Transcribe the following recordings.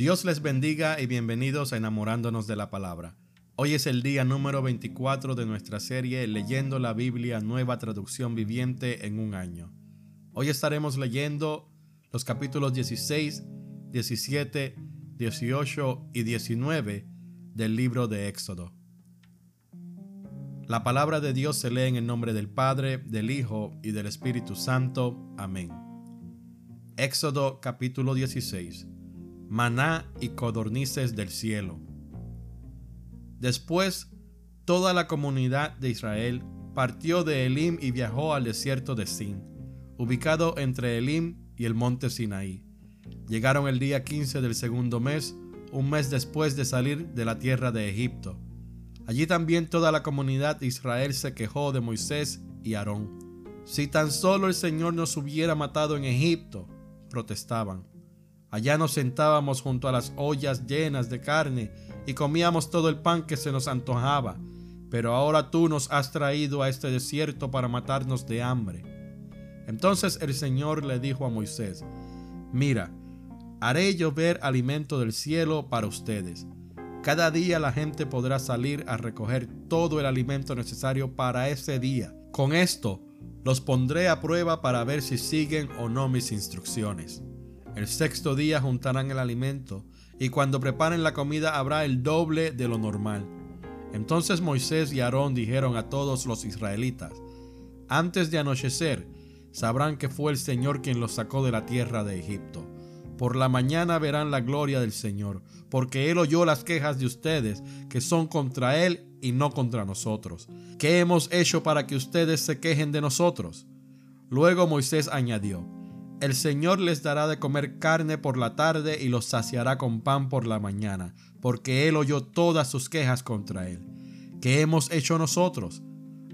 Dios les bendiga y bienvenidos a Enamorándonos de la Palabra. Hoy es el día número 24 de nuestra serie Leyendo la Biblia Nueva Traducción Viviente en un año. Hoy estaremos leyendo los capítulos 16, 17, 18 y 19 del libro de Éxodo. La palabra de Dios se lee en el nombre del Padre, del Hijo y del Espíritu Santo. Amén. Éxodo capítulo 16 maná y codornices del cielo. Después, toda la comunidad de Israel partió de Elim y viajó al desierto de Sin, ubicado entre Elim y el monte Sinaí. Llegaron el día 15 del segundo mes, un mes después de salir de la tierra de Egipto. Allí también toda la comunidad de Israel se quejó de Moisés y Aarón. Si tan solo el Señor nos hubiera matado en Egipto, protestaban. Allá nos sentábamos junto a las ollas llenas de carne y comíamos todo el pan que se nos antojaba, pero ahora tú nos has traído a este desierto para matarnos de hambre. Entonces el Señor le dijo a Moisés, Mira, haré llover alimento del cielo para ustedes. Cada día la gente podrá salir a recoger todo el alimento necesario para ese día. Con esto, los pondré a prueba para ver si siguen o no mis instrucciones. El sexto día juntarán el alimento, y cuando preparen la comida habrá el doble de lo normal. Entonces Moisés y Aarón dijeron a todos los israelitas, antes de anochecer, sabrán que fue el Señor quien los sacó de la tierra de Egipto. Por la mañana verán la gloria del Señor, porque Él oyó las quejas de ustedes, que son contra Él y no contra nosotros. ¿Qué hemos hecho para que ustedes se quejen de nosotros? Luego Moisés añadió, el Señor les dará de comer carne por la tarde y los saciará con pan por la mañana, porque Él oyó todas sus quejas contra Él. ¿Qué hemos hecho nosotros?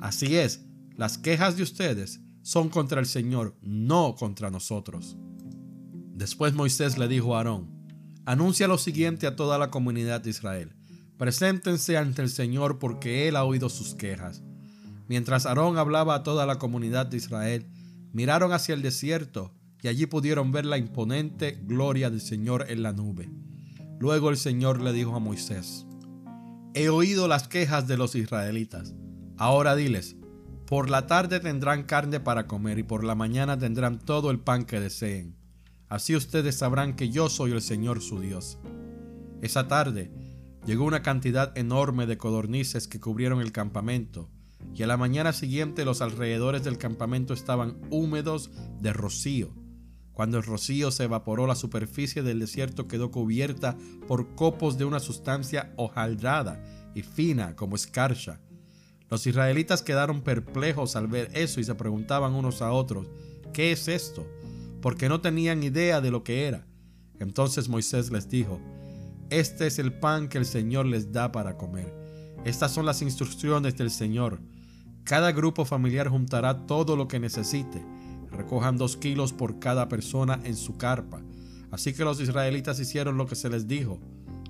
Así es, las quejas de ustedes son contra el Señor, no contra nosotros. Después Moisés le dijo a Aarón, anuncia lo siguiente a toda la comunidad de Israel. Preséntense ante el Señor porque Él ha oído sus quejas. Mientras Aarón hablaba a toda la comunidad de Israel, miraron hacia el desierto allí pudieron ver la imponente gloria del Señor en la nube. Luego el Señor le dijo a Moisés, He oído las quejas de los israelitas. Ahora diles, por la tarde tendrán carne para comer y por la mañana tendrán todo el pan que deseen. Así ustedes sabrán que yo soy el Señor su Dios. Esa tarde llegó una cantidad enorme de codornices que cubrieron el campamento, y a la mañana siguiente los alrededores del campamento estaban húmedos de rocío cuando el rocío se evaporó, la superficie del desierto quedó cubierta por copos de una sustancia hojaldrada y fina como escarcha. Los israelitas quedaron perplejos al ver eso y se preguntaban unos a otros, ¿qué es esto? Porque no tenían idea de lo que era. Entonces Moisés les dijo, este es el pan que el Señor les da para comer. Estas son las instrucciones del Señor. Cada grupo familiar juntará todo lo que necesite recojan dos kilos por cada persona en su carpa. Así que los israelitas hicieron lo que se les dijo.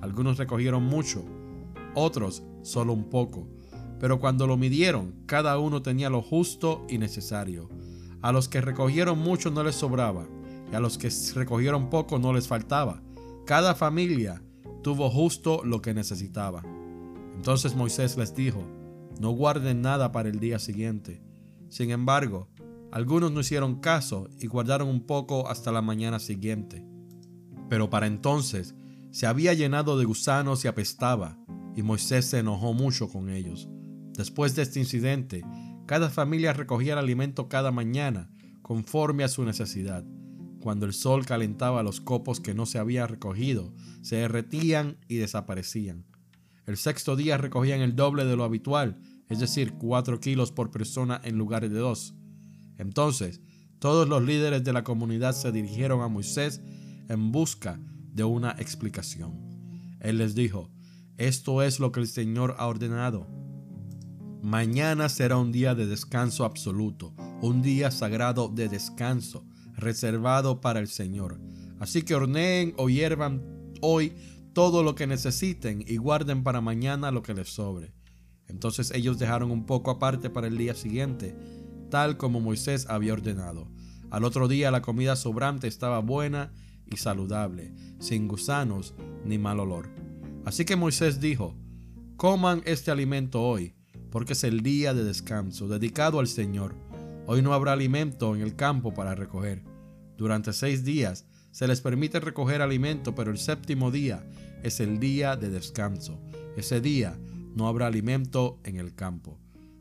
Algunos recogieron mucho, otros solo un poco. Pero cuando lo midieron, cada uno tenía lo justo y necesario. A los que recogieron mucho no les sobraba, y a los que recogieron poco no les faltaba. Cada familia tuvo justo lo que necesitaba. Entonces Moisés les dijo, no guarden nada para el día siguiente. Sin embargo, algunos no hicieron caso y guardaron un poco hasta la mañana siguiente. Pero para entonces se había llenado de gusanos y apestaba, y Moisés se enojó mucho con ellos. Después de este incidente, cada familia recogía el alimento cada mañana, conforme a su necesidad. Cuando el sol calentaba los copos que no se habían recogido, se derretían y desaparecían. El sexto día recogían el doble de lo habitual, es decir, cuatro kilos por persona en lugar de dos. Entonces, todos los líderes de la comunidad se dirigieron a Moisés en busca de una explicación. Él les dijo, esto es lo que el Señor ha ordenado. Mañana será un día de descanso absoluto, un día sagrado de descanso, reservado para el Señor. Así que horneen o hiervan hoy todo lo que necesiten y guarden para mañana lo que les sobre. Entonces ellos dejaron un poco aparte para el día siguiente tal como Moisés había ordenado. Al otro día la comida sobrante estaba buena y saludable, sin gusanos ni mal olor. Así que Moisés dijo, coman este alimento hoy, porque es el día de descanso dedicado al Señor. Hoy no habrá alimento en el campo para recoger. Durante seis días se les permite recoger alimento, pero el séptimo día es el día de descanso. Ese día no habrá alimento en el campo.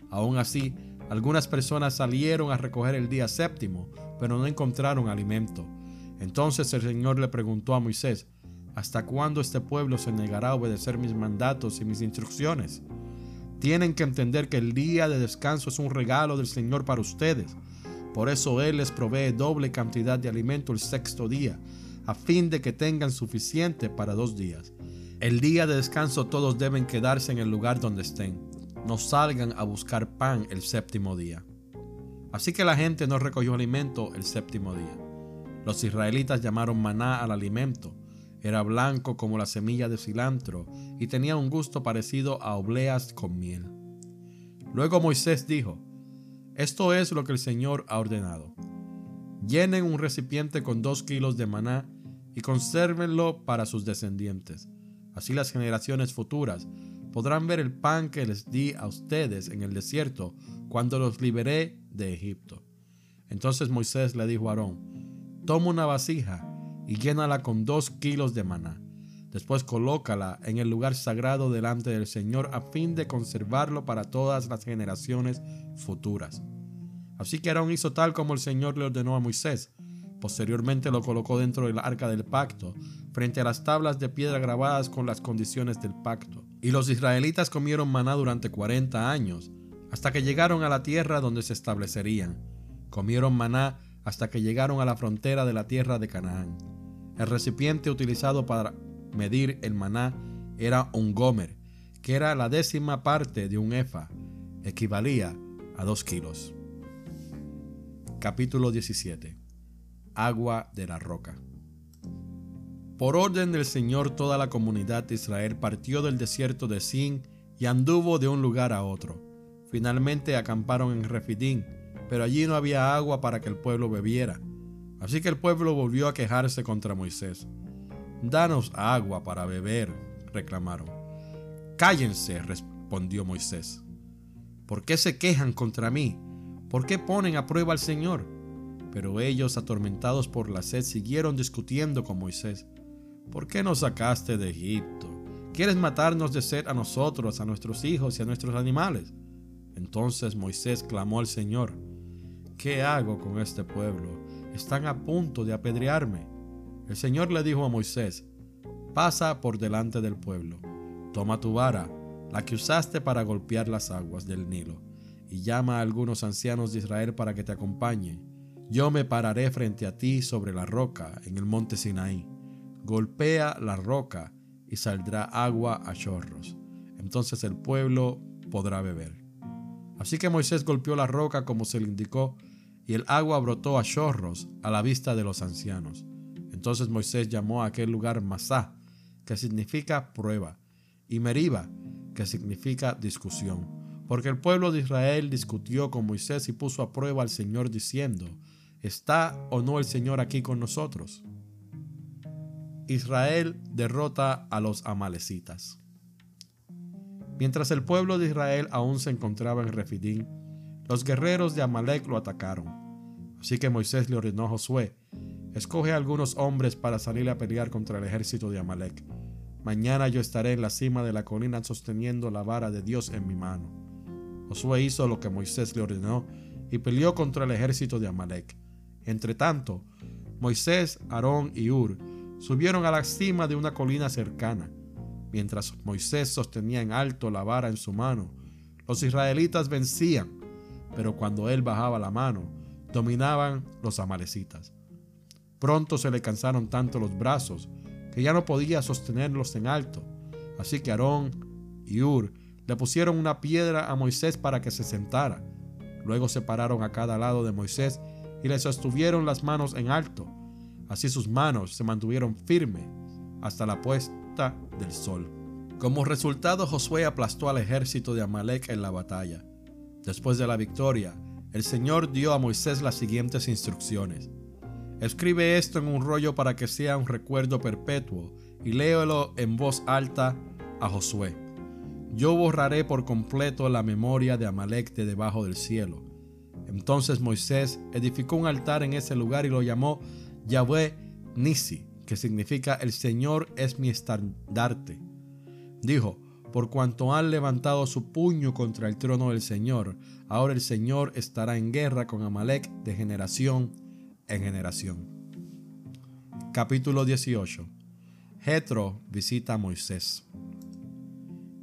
Aún así, algunas personas salieron a recoger el día séptimo, pero no encontraron alimento. Entonces el Señor le preguntó a Moisés, ¿hasta cuándo este pueblo se negará a obedecer mis mandatos y mis instrucciones? Tienen que entender que el día de descanso es un regalo del Señor para ustedes. Por eso Él les provee doble cantidad de alimento el sexto día, a fin de que tengan suficiente para dos días. El día de descanso todos deben quedarse en el lugar donde estén. No salgan a buscar pan el séptimo día. Así que la gente no recogió alimento el séptimo día. Los israelitas llamaron maná al alimento. Era blanco como la semilla de cilantro y tenía un gusto parecido a obleas con miel. Luego Moisés dijo, esto es lo que el Señor ha ordenado. Llenen un recipiente con dos kilos de maná y consérvenlo para sus descendientes. Así las generaciones futuras podrán ver el pan que les di a ustedes en el desierto cuando los liberé de Egipto. Entonces Moisés le dijo a Aarón, toma una vasija y llénala con dos kilos de maná. Después colócala en el lugar sagrado delante del Señor a fin de conservarlo para todas las generaciones futuras. Así que Aarón hizo tal como el Señor le ordenó a Moisés. Posteriormente lo colocó dentro del arca del pacto, frente a las tablas de piedra grabadas con las condiciones del pacto. Y los israelitas comieron maná durante 40 años, hasta que llegaron a la tierra donde se establecerían. Comieron maná hasta que llegaron a la frontera de la tierra de Canaán. El recipiente utilizado para medir el maná era un gomer, que era la décima parte de un efa, equivalía a dos kilos. Capítulo 17 Agua de la roca Por orden del Señor toda la comunidad de Israel partió del desierto de Sin y anduvo de un lugar a otro. Finalmente acamparon en Refidín, pero allí no había agua para que el pueblo bebiera. Así que el pueblo volvió a quejarse contra Moisés. Danos agua para beber, reclamaron. Cállense, respondió Moisés. ¿Por qué se quejan contra mí? ¿Por qué ponen a prueba al Señor? Pero ellos, atormentados por la sed, siguieron discutiendo con Moisés. ¿Por qué nos sacaste de Egipto? ¿Quieres matarnos de sed a nosotros, a nuestros hijos y a nuestros animales? Entonces Moisés clamó al Señor, ¿qué hago con este pueblo? Están a punto de apedrearme. El Señor le dijo a Moisés, pasa por delante del pueblo, toma tu vara, la que usaste para golpear las aguas del Nilo, y llama a algunos ancianos de Israel para que te acompañen. Yo me pararé frente a ti sobre la roca en el monte Sinaí. Golpea la roca y saldrá agua a chorros. Entonces el pueblo podrá beber. Así que Moisés golpeó la roca como se le indicó, y el agua brotó a chorros a la vista de los ancianos. Entonces Moisés llamó a aquel lugar Masá, que significa prueba, y Meriba, que significa discusión, porque el pueblo de Israel discutió con Moisés y puso a prueba al Señor diciendo, ¿está o no el Señor aquí con nosotros? Israel derrota a los amalecitas. Mientras el pueblo de Israel aún se encontraba en Refidín, los guerreros de Amalek lo atacaron. Así que Moisés le ordenó a Josué, Escoge algunos hombres para salir a pelear contra el ejército de Amalek. Mañana yo estaré en la cima de la colina sosteniendo la vara de Dios en mi mano. Josué hizo lo que Moisés le ordenó y peleó contra el ejército de Amalek. Entretanto, Moisés, Aarón y Ur subieron a la cima de una colina cercana. Mientras Moisés sostenía en alto la vara en su mano, los israelitas vencían, pero cuando él bajaba la mano, dominaban los amalecitas. Pronto se le cansaron tanto los brazos que ya no podía sostenerlos en alto. Así que Aarón y Ur le pusieron una piedra a Moisés para que se sentara. Luego se pararon a cada lado de Moisés y le sostuvieron las manos en alto. Así sus manos se mantuvieron firmes hasta la puesta del sol. Como resultado, Josué aplastó al ejército de Amalek en la batalla. Después de la victoria, el Señor dio a Moisés las siguientes instrucciones. Escribe esto en un rollo para que sea un recuerdo perpetuo y léelo en voz alta a Josué. Yo borraré por completo la memoria de Amalek de debajo del cielo. Entonces Moisés edificó un altar en ese lugar y lo llamó Yahweh Nisi, que significa el Señor es mi estandarte. Dijo, por cuanto han levantado su puño contra el trono del Señor, ahora el Señor estará en guerra con Amalek de generación en generación. Capítulo 18. Jetro visita a Moisés.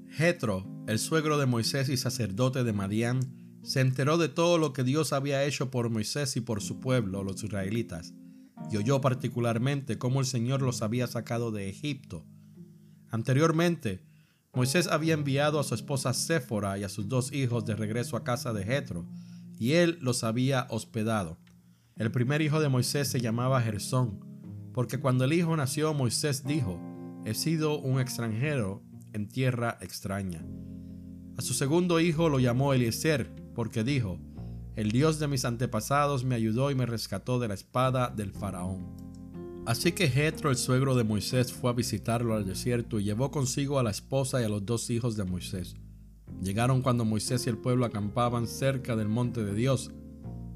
Jetro, el suegro de Moisés y sacerdote de Madián, se enteró de todo lo que Dios había hecho por Moisés y por su pueblo, los israelitas, y oyó particularmente cómo el Señor los había sacado de Egipto. Anteriormente, Moisés había enviado a su esposa Séfora y a sus dos hijos de regreso a casa de Jetro, y él los había hospedado. El primer hijo de Moisés se llamaba Gersón, porque cuando el hijo nació, Moisés dijo: He sido un extranjero en tierra extraña. A su segundo hijo lo llamó Eliezer, porque dijo, El Dios de mis antepasados me ayudó y me rescató de la espada del faraón. Así que Jetro, el suegro de Moisés, fue a visitarlo al desierto y llevó consigo a la esposa y a los dos hijos de Moisés. Llegaron cuando Moisés y el pueblo acampaban cerca del monte de Dios.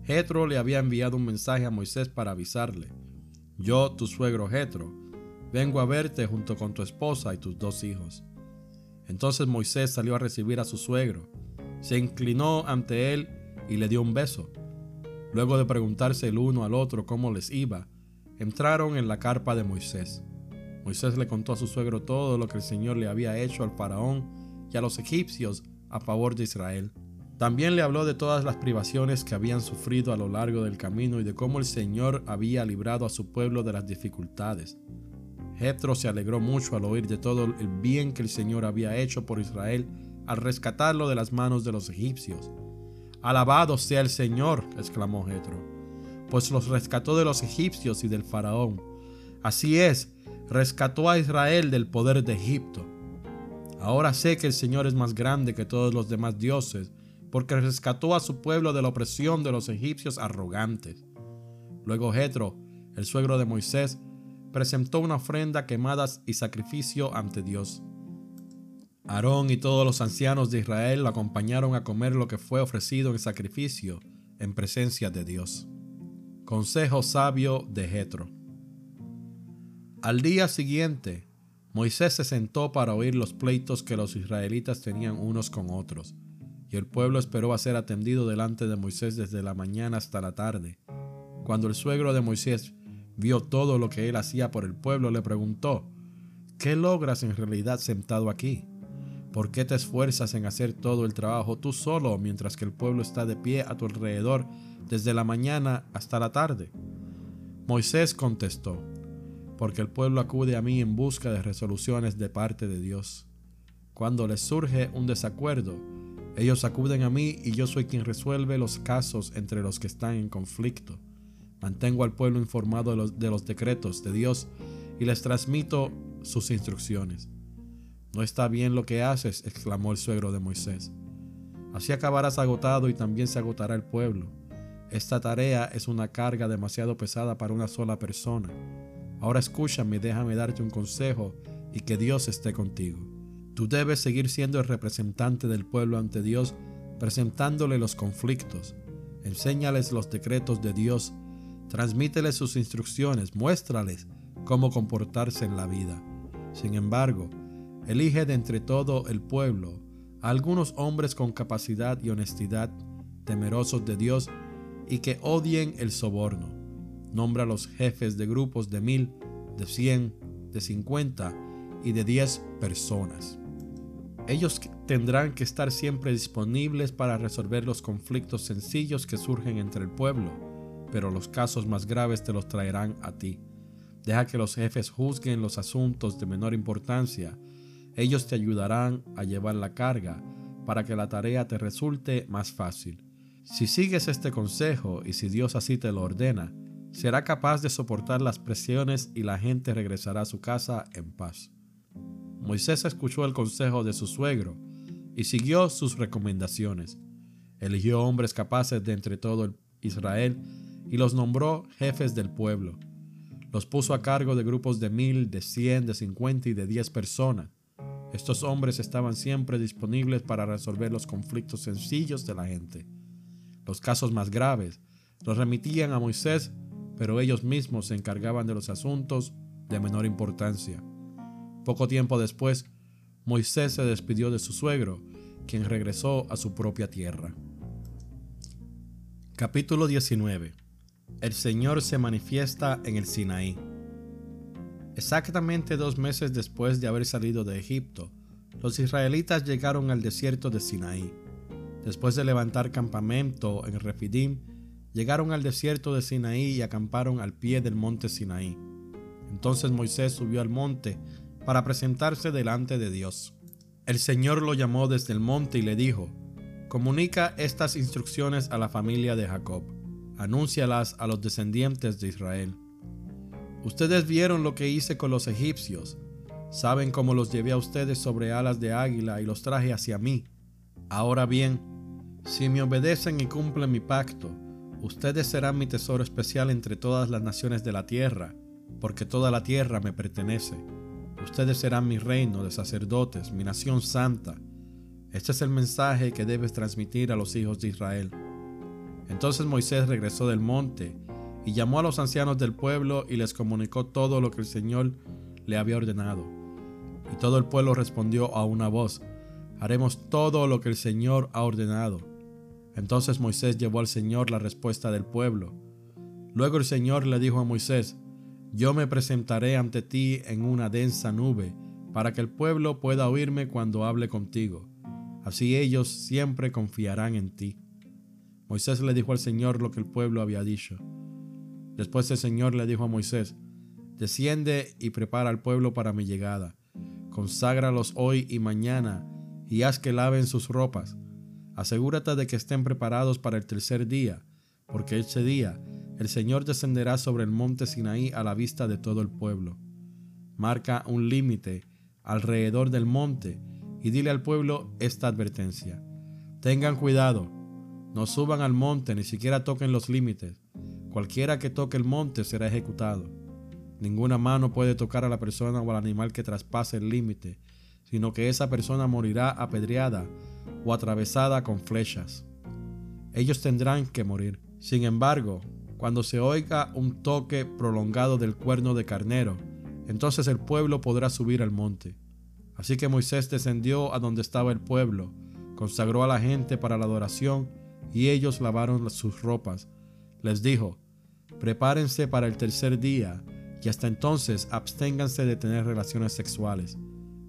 Jetro le había enviado un mensaje a Moisés para avisarle: Yo, tu suegro Jetro, vengo a verte junto con tu esposa y tus dos hijos. Entonces Moisés salió a recibir a su suegro, se inclinó ante él y le dio un beso. Luego de preguntarse el uno al otro cómo les iba, entraron en la carpa de Moisés. Moisés le contó a su suegro todo lo que el Señor le había hecho al faraón y a los egipcios a favor de Israel. También le habló de todas las privaciones que habían sufrido a lo largo del camino y de cómo el Señor había librado a su pueblo de las dificultades. Jetro se alegró mucho al oír de todo el bien que el Señor había hecho por Israel al rescatarlo de las manos de los egipcios. Alabado sea el Señor, exclamó Jetro, pues los rescató de los egipcios y del faraón. Así es, rescató a Israel del poder de Egipto. Ahora sé que el Señor es más grande que todos los demás dioses, porque rescató a su pueblo de la opresión de los egipcios arrogantes. Luego Jetro, el suegro de Moisés, presentó una ofrenda, quemadas y sacrificio ante Dios. Aarón y todos los ancianos de Israel lo acompañaron a comer lo que fue ofrecido en sacrificio en presencia de Dios. Consejo sabio de Jetro. Al día siguiente, Moisés se sentó para oír los pleitos que los israelitas tenían unos con otros, y el pueblo esperó a ser atendido delante de Moisés desde la mañana hasta la tarde. Cuando el suegro de Moisés vio todo lo que él hacía por el pueblo, le preguntó, ¿qué logras en realidad sentado aquí? ¿Por qué te esfuerzas en hacer todo el trabajo tú solo mientras que el pueblo está de pie a tu alrededor desde la mañana hasta la tarde? Moisés contestó, porque el pueblo acude a mí en busca de resoluciones de parte de Dios. Cuando les surge un desacuerdo, ellos acuden a mí y yo soy quien resuelve los casos entre los que están en conflicto. Mantengo al pueblo informado de los, de los decretos de Dios y les transmito sus instrucciones. No está bien lo que haces, exclamó el suegro de Moisés. Así acabarás agotado y también se agotará el pueblo. Esta tarea es una carga demasiado pesada para una sola persona. Ahora escúchame déjame darte un consejo y que Dios esté contigo. Tú debes seguir siendo el representante del pueblo ante Dios, presentándole los conflictos. Enséñales los decretos de Dios Transmíteles sus instrucciones, muéstrales cómo comportarse en la vida. Sin embargo, elige de entre todo el pueblo a algunos hombres con capacidad y honestidad, temerosos de Dios y que odien el soborno. Nombra a los jefes de grupos de mil, de cien, de cincuenta y de diez personas. Ellos tendrán que estar siempre disponibles para resolver los conflictos sencillos que surgen entre el pueblo pero los casos más graves te los traerán a ti. Deja que los jefes juzguen los asuntos de menor importancia. Ellos te ayudarán a llevar la carga para que la tarea te resulte más fácil. Si sigues este consejo y si Dios así te lo ordena, será capaz de soportar las presiones y la gente regresará a su casa en paz. Moisés escuchó el consejo de su suegro y siguió sus recomendaciones. Eligió hombres capaces de entre todo Israel y los nombró jefes del pueblo. Los puso a cargo de grupos de mil, de cien, de cincuenta y de diez personas. Estos hombres estaban siempre disponibles para resolver los conflictos sencillos de la gente. Los casos más graves los remitían a Moisés, pero ellos mismos se encargaban de los asuntos de menor importancia. Poco tiempo después, Moisés se despidió de su suegro, quien regresó a su propia tierra. Capítulo 19 El Señor se manifiesta en el Sinaí. Exactamente dos meses después de haber salido de Egipto, los israelitas llegaron al desierto de Sinaí. Después de levantar campamento en Refidim, llegaron al desierto de Sinaí y acamparon al pie del monte Sinaí. Entonces Moisés subió al monte para presentarse delante de Dios. El Señor lo llamó desde el monte y le dijo, Comunica estas instrucciones a la familia de Jacob, anúncialas a los descendientes de Israel. Ustedes vieron lo que hice con los egipcios, saben cómo los llevé a ustedes sobre alas de águila y los traje hacia mí. Ahora bien, si me obedecen y cumplen mi pacto, ustedes serán mi tesoro especial entre todas las naciones de la tierra, porque toda la tierra me pertenece. Ustedes serán mi reino de sacerdotes, mi nación santa. Este es el mensaje que debes transmitir a los hijos de Israel. Entonces Moisés regresó del monte y llamó a los ancianos del pueblo y les comunicó todo lo que el Señor le había ordenado. Y todo el pueblo respondió a una voz, haremos todo lo que el Señor ha ordenado. Entonces Moisés llevó al Señor la respuesta del pueblo. Luego el Señor le dijo a Moisés, yo me presentaré ante ti en una densa nube, para que el pueblo pueda oírme cuando hable contigo. Así ellos siempre confiarán en ti. Moisés le dijo al Señor lo que el pueblo había dicho. Después el Señor le dijo a Moisés, Desciende y prepara al pueblo para mi llegada. Conságralos hoy y mañana, y haz que laven sus ropas. Asegúrate de que estén preparados para el tercer día, porque ese día el Señor descenderá sobre el monte Sinaí a la vista de todo el pueblo. Marca un límite alrededor del monte y dile al pueblo esta advertencia. Tengan cuidado, no suban al monte ni siquiera toquen los límites. Cualquiera que toque el monte será ejecutado. Ninguna mano puede tocar a la persona o al animal que traspase el límite, sino que esa persona morirá apedreada o atravesada con flechas. Ellos tendrán que morir. Sin embargo, cuando se oiga un toque prolongado del cuerno de carnero, entonces el pueblo podrá subir al monte. Así que Moisés descendió a donde estaba el pueblo, consagró a la gente para la adoración y ellos lavaron sus ropas. Les dijo, prepárense para el tercer día y hasta entonces absténganse de tener relaciones sexuales.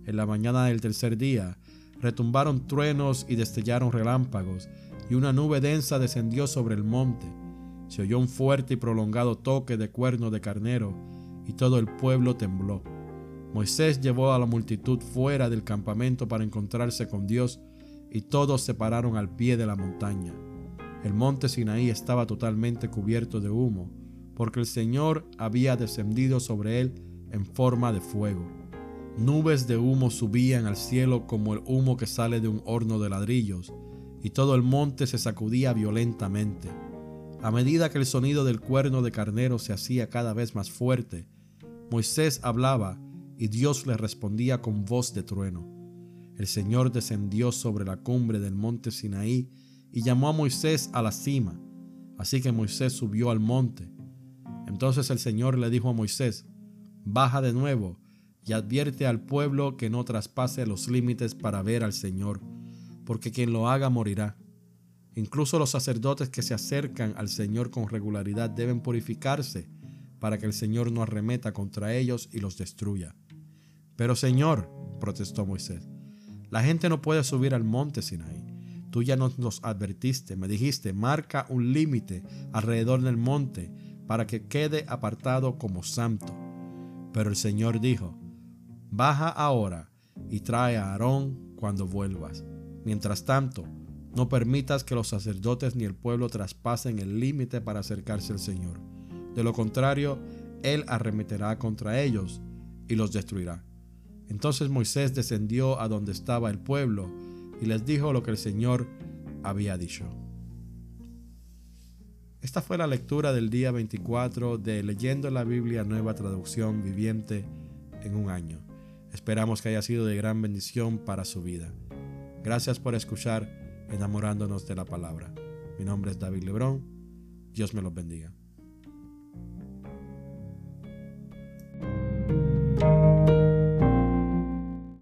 En la mañana del tercer día retumbaron truenos y destellaron relámpagos, y una nube densa descendió sobre el monte se oyó un fuerte y prolongado toque de cuerno de carnero, y todo el pueblo tembló. Moisés llevó a la multitud fuera del campamento para encontrarse con Dios, y todos se pararon al pie de la montaña. El monte Sinaí estaba totalmente cubierto de humo, porque el Señor había descendido sobre él en forma de fuego. Nubes de humo subían al cielo como el humo que sale de un horno de ladrillos, y todo el monte se sacudía violentamente. A medida que el sonido del cuerno de carnero se hacía cada vez más fuerte, Moisés hablaba y Dios le respondía con voz de trueno. El Señor descendió sobre la cumbre del monte Sinaí y llamó a Moisés a la cima. Así que Moisés subió al monte. Entonces el Señor le dijo a Moisés, Baja de nuevo y advierte al pueblo que no traspase los límites para ver al Señor, porque quien lo haga morirá. Incluso los sacerdotes que se acercan al Señor con regularidad deben purificarse para que el Señor no arremeta contra ellos y los destruya. Pero Señor, protestó Moisés, la gente no puede subir al monte Sinaí. Tú ya nos, nos advertiste, me dijiste, marca un límite alrededor del monte para que quede apartado como santo. Pero el Señor dijo, baja ahora y trae a Aarón cuando vuelvas. Mientras tanto, no permitas que los sacerdotes ni el pueblo traspasen el límite para acercarse al Señor. De lo contrario, Él arremeterá contra ellos y los destruirá. Entonces Moisés descendió a donde estaba el pueblo y les dijo lo que el Señor había dicho. Esta fue la lectura del día 24 de Leyendo la Biblia Nueva Traducción Viviente en un año. Esperamos que haya sido de gran bendición para su vida. Gracias por escuchar enamorándonos de la palabra. Mi nombre es David Lebrón. Dios me los bendiga.